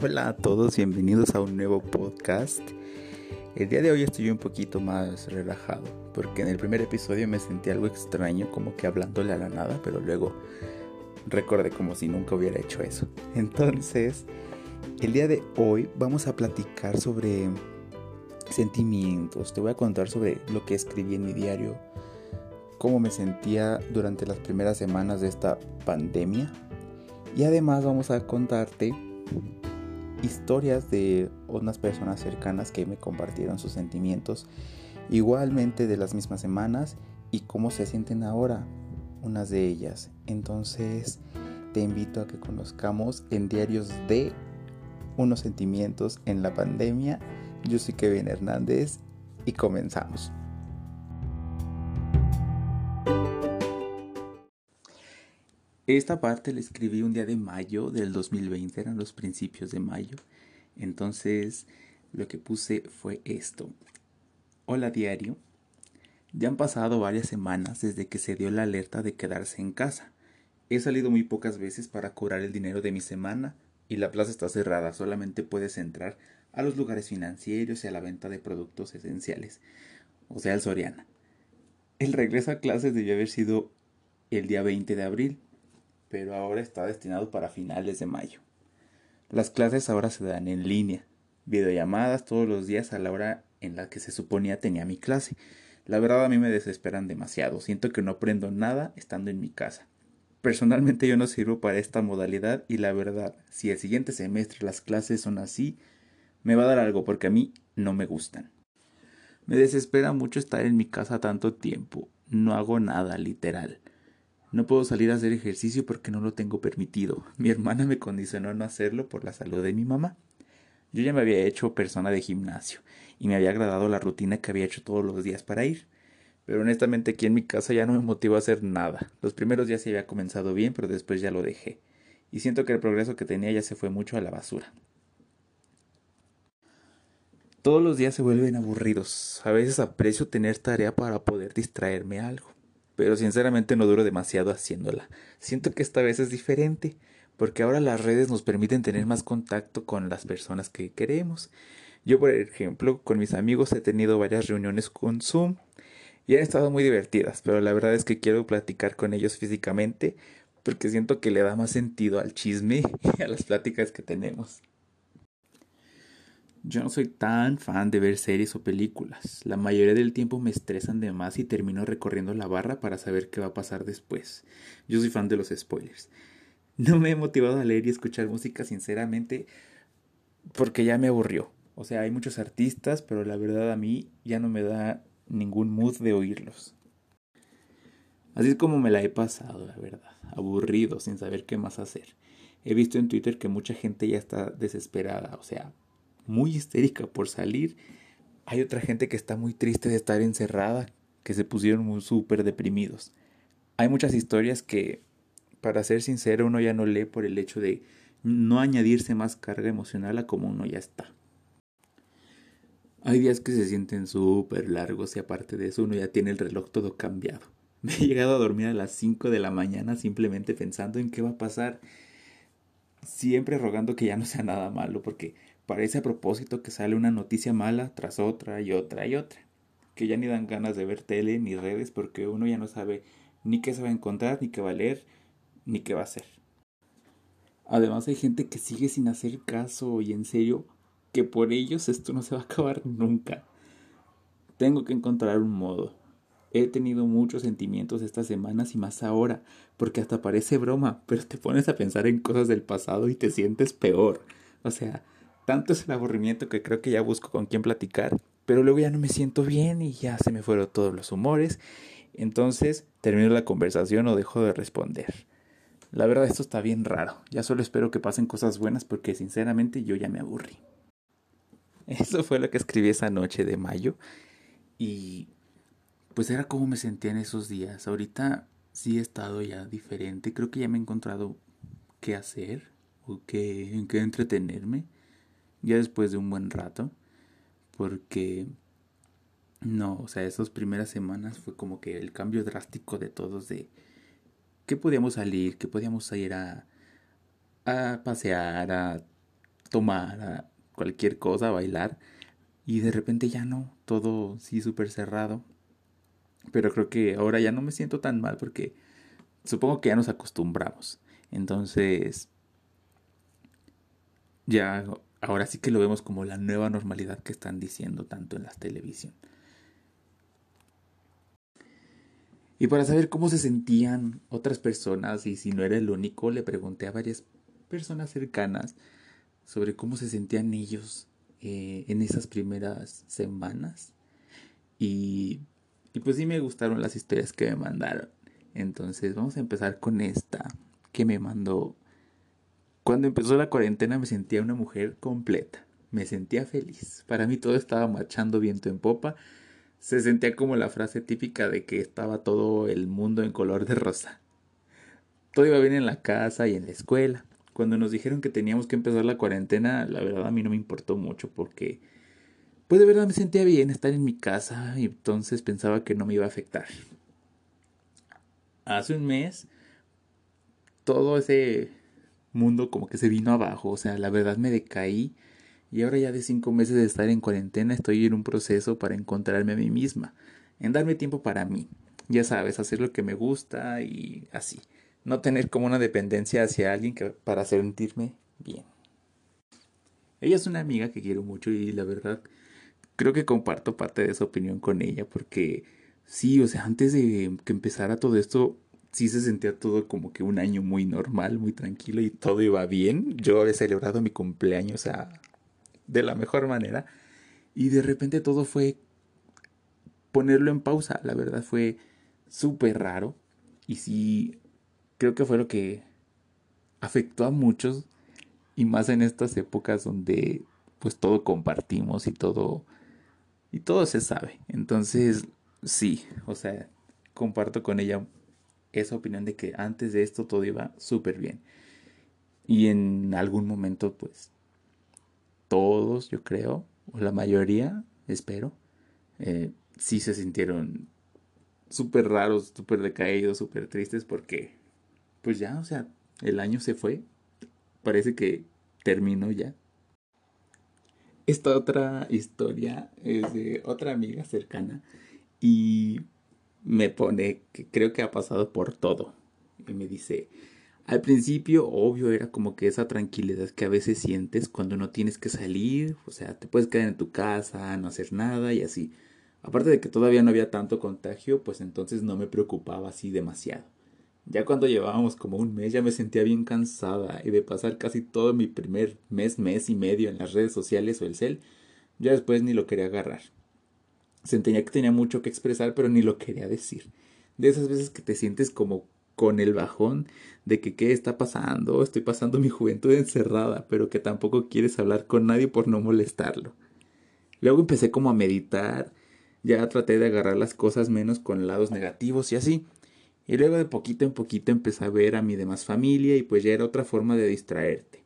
Hola a todos, bienvenidos a un nuevo podcast. El día de hoy estoy un poquito más relajado, porque en el primer episodio me sentí algo extraño, como que hablándole a la nada, pero luego recordé como si nunca hubiera hecho eso. Entonces, el día de hoy vamos a platicar sobre sentimientos. Te voy a contar sobre lo que escribí en mi diario, cómo me sentía durante las primeras semanas de esta pandemia. Y además vamos a contarte historias de unas personas cercanas que me compartieron sus sentimientos igualmente de las mismas semanas y cómo se sienten ahora unas de ellas. Entonces te invito a que conozcamos en diarios de unos sentimientos en la pandemia. Yo soy Kevin Hernández y comenzamos. Esta parte la escribí un día de mayo del 2020, eran los principios de mayo. Entonces lo que puse fue esto. Hola diario. Ya han pasado varias semanas desde que se dio la alerta de quedarse en casa. He salido muy pocas veces para cobrar el dinero de mi semana y la plaza está cerrada, solamente puedes entrar a los lugares financieros y a la venta de productos esenciales, o sea, el Soriana. El regreso a clases debió haber sido el día 20 de abril, pero ahora está destinado para finales de mayo. Las clases ahora se dan en línea, videollamadas todos los días a la hora en la que se suponía tenía mi clase. La verdad a mí me desesperan demasiado, siento que no aprendo nada estando en mi casa. Personalmente yo no sirvo para esta modalidad y la verdad, si el siguiente semestre las clases son así, me va a dar algo porque a mí no me gustan. Me desespera mucho estar en mi casa tanto tiempo, no hago nada literal. No puedo salir a hacer ejercicio porque no lo tengo permitido. Mi hermana me condicionó a no hacerlo por la salud de mi mamá. Yo ya me había hecho persona de gimnasio y me había agradado la rutina que había hecho todos los días para ir. Pero honestamente aquí en mi casa ya no me motivó a hacer nada. Los primeros días se había comenzado bien, pero después ya lo dejé. Y siento que el progreso que tenía ya se fue mucho a la basura. Todos los días se vuelven aburridos. A veces aprecio tener tarea para poder distraerme algo pero sinceramente no duro demasiado haciéndola. Siento que esta vez es diferente, porque ahora las redes nos permiten tener más contacto con las personas que queremos. Yo, por ejemplo, con mis amigos he tenido varias reuniones con Zoom y han estado muy divertidas, pero la verdad es que quiero platicar con ellos físicamente porque siento que le da más sentido al chisme y a las pláticas que tenemos. Yo no soy tan fan de ver series o películas. La mayoría del tiempo me estresan de más y termino recorriendo la barra para saber qué va a pasar después. Yo soy fan de los spoilers. No me he motivado a leer y escuchar música sinceramente porque ya me aburrió. O sea, hay muchos artistas, pero la verdad a mí ya no me da ningún mood de oírlos. Así es como me la he pasado, la verdad. Aburrido, sin saber qué más hacer. He visto en Twitter que mucha gente ya está desesperada, o sea, muy histérica por salir. Hay otra gente que está muy triste de estar encerrada, que se pusieron súper deprimidos. Hay muchas historias que, para ser sincero, uno ya no lee por el hecho de no añadirse más carga emocional a como uno ya está. Hay días que se sienten súper largos y aparte de eso uno ya tiene el reloj todo cambiado. Me he llegado a dormir a las 5 de la mañana simplemente pensando en qué va a pasar. Siempre rogando que ya no sea nada malo porque Parece a propósito que sale una noticia mala tras otra y otra y otra, que ya ni dan ganas de ver tele ni redes porque uno ya no sabe ni qué se va a encontrar, ni qué va a leer, ni qué va a hacer. Además hay gente que sigue sin hacer caso y en serio que por ellos esto no se va a acabar nunca. Tengo que encontrar un modo. He tenido muchos sentimientos estas semanas y más ahora, porque hasta parece broma, pero te pones a pensar en cosas del pasado y te sientes peor. O sea, tanto es el aburrimiento que creo que ya busco con quién platicar, pero luego ya no me siento bien y ya se me fueron todos los humores. Entonces termino la conversación o dejo de responder. La verdad esto está bien raro. Ya solo espero que pasen cosas buenas porque sinceramente yo ya me aburrí. Eso fue lo que escribí esa noche de mayo y pues era como me sentía en esos días. Ahorita sí he estado ya diferente. Creo que ya me he encontrado qué hacer o qué, en qué entretenerme ya después de un buen rato, porque no, o sea, esas primeras semanas fue como que el cambio drástico de todos de que podíamos salir, que podíamos ir a, a pasear, a tomar, cualquier cosa, bailar. Y de repente ya no, todo sí súper cerrado. Pero creo que ahora ya no me siento tan mal porque supongo que ya nos acostumbramos. Entonces, ya ahora sí que lo vemos como la nueva normalidad que están diciendo tanto en la televisión. Y para saber cómo se sentían otras personas y si no era el único, le pregunté a varias personas cercanas sobre cómo se sentían ellos eh, en esas primeras semanas. Y, y pues sí me gustaron las historias que me mandaron. Entonces vamos a empezar con esta que me mandó. Cuando empezó la cuarentena me sentía una mujer completa. Me sentía feliz. Para mí todo estaba marchando viento en popa se sentía como la frase típica de que estaba todo el mundo en color de rosa. Todo iba bien en la casa y en la escuela. Cuando nos dijeron que teníamos que empezar la cuarentena, la verdad a mí no me importó mucho porque pues de verdad me sentía bien estar en mi casa y entonces pensaba que no me iba a afectar. Hace un mes todo ese mundo como que se vino abajo, o sea, la verdad me decaí y ahora ya de cinco meses de estar en cuarentena estoy en un proceso para encontrarme a mí misma, en darme tiempo para mí. Ya sabes, hacer lo que me gusta y así. No tener como una dependencia hacia alguien para sentirme bien. Ella es una amiga que quiero mucho y la verdad creo que comparto parte de esa opinión con ella porque sí, o sea, antes de que empezara todo esto, sí se sentía todo como que un año muy normal, muy tranquilo y todo iba bien. Yo había celebrado mi cumpleaños a de la mejor manera. Y de repente todo fue ponerlo en pausa. La verdad fue súper raro. Y sí, creo que fue lo que afectó a muchos. Y más en estas épocas donde pues todo compartimos y todo... Y todo se sabe. Entonces, sí, o sea, comparto con ella esa opinión de que antes de esto todo iba súper bien. Y en algún momento, pues, todos, yo creo, o la mayoría, espero, eh, sí se sintieron súper raros, súper decaídos, súper tristes porque, pues ya, o sea, el año se fue, parece que terminó ya. Esta otra historia es de otra amiga cercana y me pone que creo que ha pasado por todo. Y me dice, al principio, obvio, era como que esa tranquilidad que a veces sientes cuando no tienes que salir, o sea, te puedes quedar en tu casa, no hacer nada y así. Aparte de que todavía no había tanto contagio, pues entonces no me preocupaba así demasiado. Ya cuando llevábamos como un mes ya me sentía bien cansada y de pasar casi todo mi primer mes, mes y medio en las redes sociales o el cel, ya después ni lo quería agarrar. Sentía que tenía mucho que expresar, pero ni lo quería decir. De esas veces que te sientes como con el bajón de que qué está pasando, estoy pasando mi juventud encerrada, pero que tampoco quieres hablar con nadie por no molestarlo. Luego empecé como a meditar, ya traté de agarrar las cosas menos con lados negativos y así. Y luego de poquito en poquito empecé a ver a mi demás familia y pues ya era otra forma de distraerte.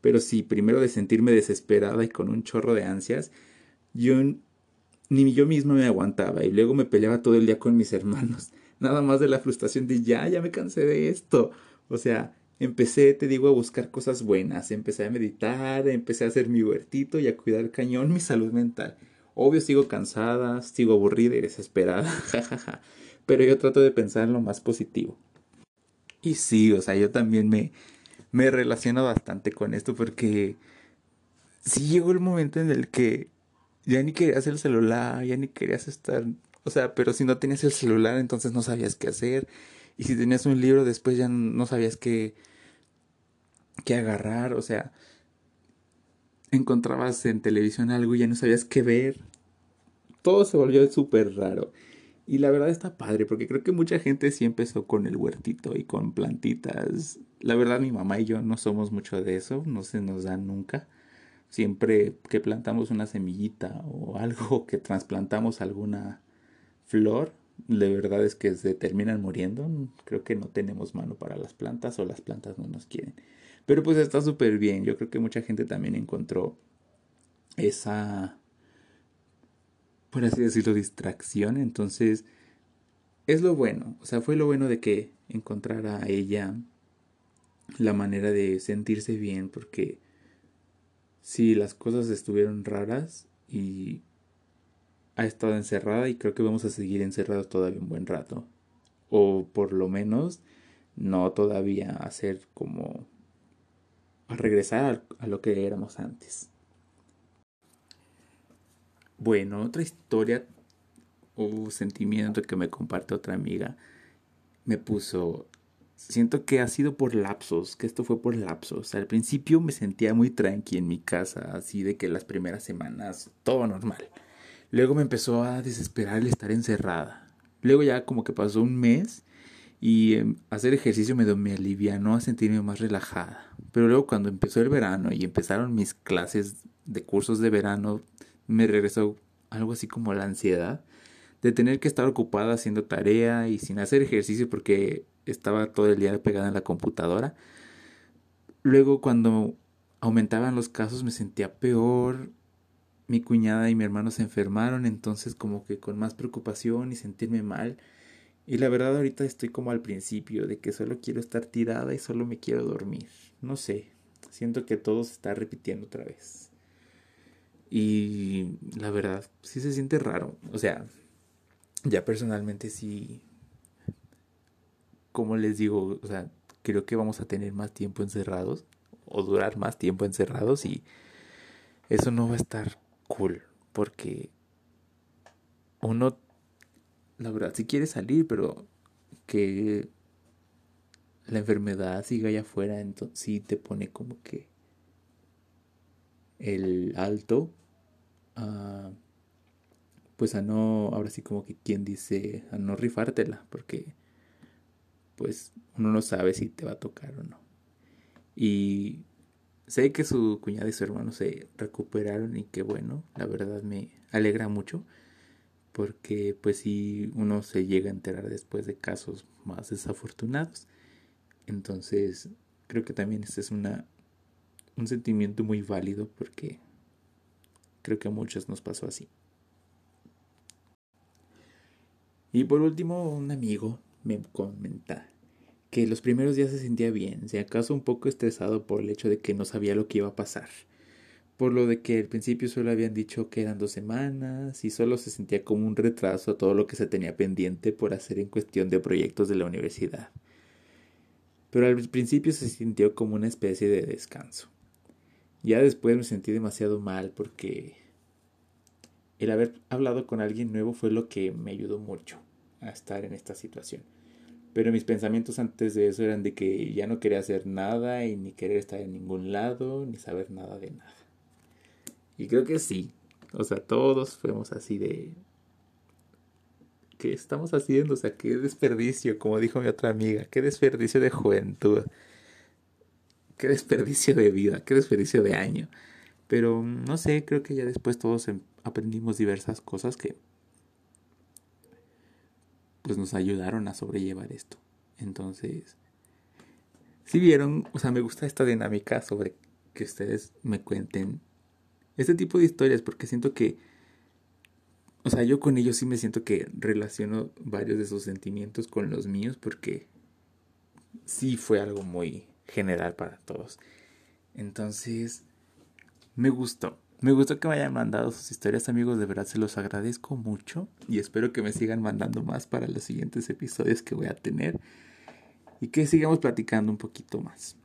Pero sí, primero de sentirme desesperada y con un chorro de ansias, yo ni yo misma me aguantaba y luego me peleaba todo el día con mis hermanos nada más de la frustración de ya, ya me cansé de esto. O sea, empecé, te digo, a buscar cosas buenas, empecé a meditar, empecé a hacer mi huertito y a cuidar cañón mi salud mental. Obvio sigo cansada, sigo aburrida y desesperada, jajaja, pero yo trato de pensar en lo más positivo. Y sí, o sea, yo también me, me relaciono bastante con esto porque sí llegó el momento en el que ya ni querías el celular, ya ni querías estar o sea, pero si no tenías el celular, entonces no sabías qué hacer. Y si tenías un libro, después ya no sabías qué, qué agarrar. O sea, encontrabas en televisión algo y ya no sabías qué ver. Todo se volvió súper raro. Y la verdad está padre, porque creo que mucha gente sí empezó con el huertito y con plantitas. La verdad mi mamá y yo no somos mucho de eso, no se nos da nunca. Siempre que plantamos una semillita o algo, que trasplantamos alguna flor, de verdad es que se terminan muriendo. Creo que no tenemos mano para las plantas o las plantas no nos quieren. Pero pues está súper bien. Yo creo que mucha gente también encontró esa, por así decirlo, distracción. Entonces, es lo bueno. O sea, fue lo bueno de que encontrara a ella la manera de sentirse bien porque sí, las cosas estuvieron raras y ha estado encerrada y creo que vamos a seguir encerrados todavía un buen rato. O por lo menos no todavía hacer como a regresar a lo que éramos antes. Bueno, otra historia o sentimiento que me comparte otra amiga me puso siento que ha sido por lapsos, que esto fue por lapsos. Al principio me sentía muy tranqui en mi casa, así de que las primeras semanas todo normal. Luego me empezó a desesperar el estar encerrada. Luego ya como que pasó un mes y em, hacer ejercicio me, me alivianó a sentirme más relajada. Pero luego cuando empezó el verano y empezaron mis clases de cursos de verano, me regresó algo así como la ansiedad de tener que estar ocupada haciendo tarea y sin hacer ejercicio porque estaba todo el día pegada en la computadora. Luego cuando aumentaban los casos me sentía peor. Mi cuñada y mi hermano se enfermaron, entonces como que con más preocupación y sentirme mal. Y la verdad ahorita estoy como al principio de que solo quiero estar tirada y solo me quiero dormir. No sé, siento que todo se está repitiendo otra vez. Y la verdad, sí se siente raro. O sea, ya personalmente sí como les digo, o sea, creo que vamos a tener más tiempo encerrados o durar más tiempo encerrados y eso no va a estar cool porque uno, la verdad, sí quiere salir, pero que la enfermedad siga allá afuera, entonces sí te pone como que el alto a pues a no, ahora sí como que quien dice, a no rifártela, porque pues uno no sabe si te va a tocar o no. Y sé que su cuñada y su hermano se recuperaron y que bueno, la verdad me alegra mucho porque pues si uno se llega a enterar después de casos más desafortunados. Entonces creo que también este es una, un sentimiento muy válido porque creo que a muchos nos pasó así. Y por último, un amigo me comenta que los primeros días se sentía bien, si acaso un poco estresado por el hecho de que no sabía lo que iba a pasar. Por lo de que al principio solo habían dicho que eran dos semanas y solo se sentía como un retraso a todo lo que se tenía pendiente por hacer en cuestión de proyectos de la universidad. Pero al principio se sintió como una especie de descanso. Ya después me sentí demasiado mal porque el haber hablado con alguien nuevo fue lo que me ayudó mucho a estar en esta situación. Pero mis pensamientos antes de eso eran de que ya no quería hacer nada y ni querer estar en ningún lado, ni saber nada de nada. Y creo que sí. O sea, todos fuimos así de... ¿Qué estamos haciendo? O sea, qué desperdicio, como dijo mi otra amiga. Qué desperdicio de juventud. Qué desperdicio de vida. Qué desperdicio de año. Pero no sé, creo que ya después todos em, aprendimos diversas cosas que pues nos ayudaron a sobrellevar esto. Entonces, si vieron, o sea, me gusta esta dinámica sobre que ustedes me cuenten este tipo de historias porque siento que, o sea, yo con ellos sí me siento que relaciono varios de sus sentimientos con los míos porque sí fue algo muy general para todos. Entonces, me gustó. Me gustó que me hayan mandado sus historias, amigos. De verdad se los agradezco mucho. Y espero que me sigan mandando más para los siguientes episodios que voy a tener. Y que sigamos platicando un poquito más.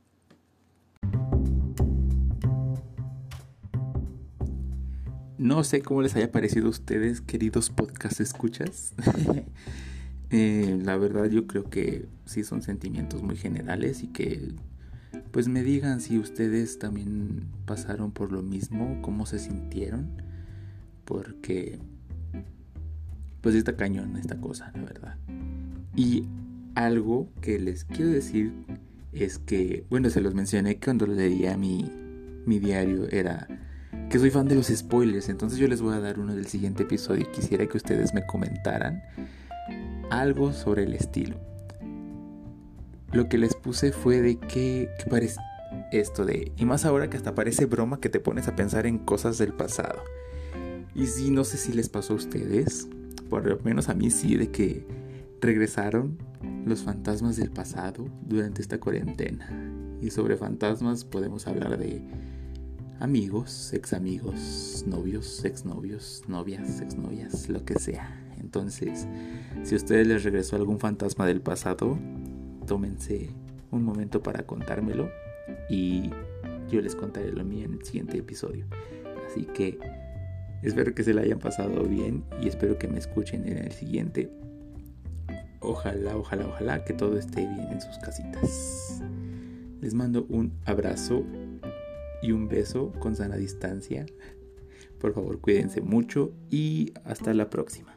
No sé cómo les haya parecido a ustedes, queridos podcast escuchas. Eh, la verdad yo creo que sí son sentimientos muy generales y que pues me digan si ustedes también pasaron por lo mismo, cómo se sintieron, porque pues está cañón esta cosa, la verdad. Y algo que les quiero decir es que, bueno, se los mencioné cuando leía mi, mi diario, era que soy fan de los spoilers, entonces yo les voy a dar uno del siguiente episodio y quisiera que ustedes me comentaran algo sobre el estilo lo que les puse fue de que, parece esto de, y más ahora que hasta parece broma que te pones a pensar en cosas del pasado. Y sí, no sé si les pasó a ustedes, por lo menos a mí sí, de que regresaron los fantasmas del pasado durante esta cuarentena. Y sobre fantasmas podemos hablar de amigos, ex amigos, novios, exnovios, novias, exnovias, lo que sea. Entonces, si a ustedes les regresó algún fantasma del pasado, tómense un momento para contármelo y yo les contaré lo mío en el siguiente episodio. Así que espero que se la hayan pasado bien y espero que me escuchen en el siguiente. Ojalá, ojalá, ojalá que todo esté bien en sus casitas. Les mando un abrazo y un beso con sana distancia. Por favor, cuídense mucho y hasta la próxima.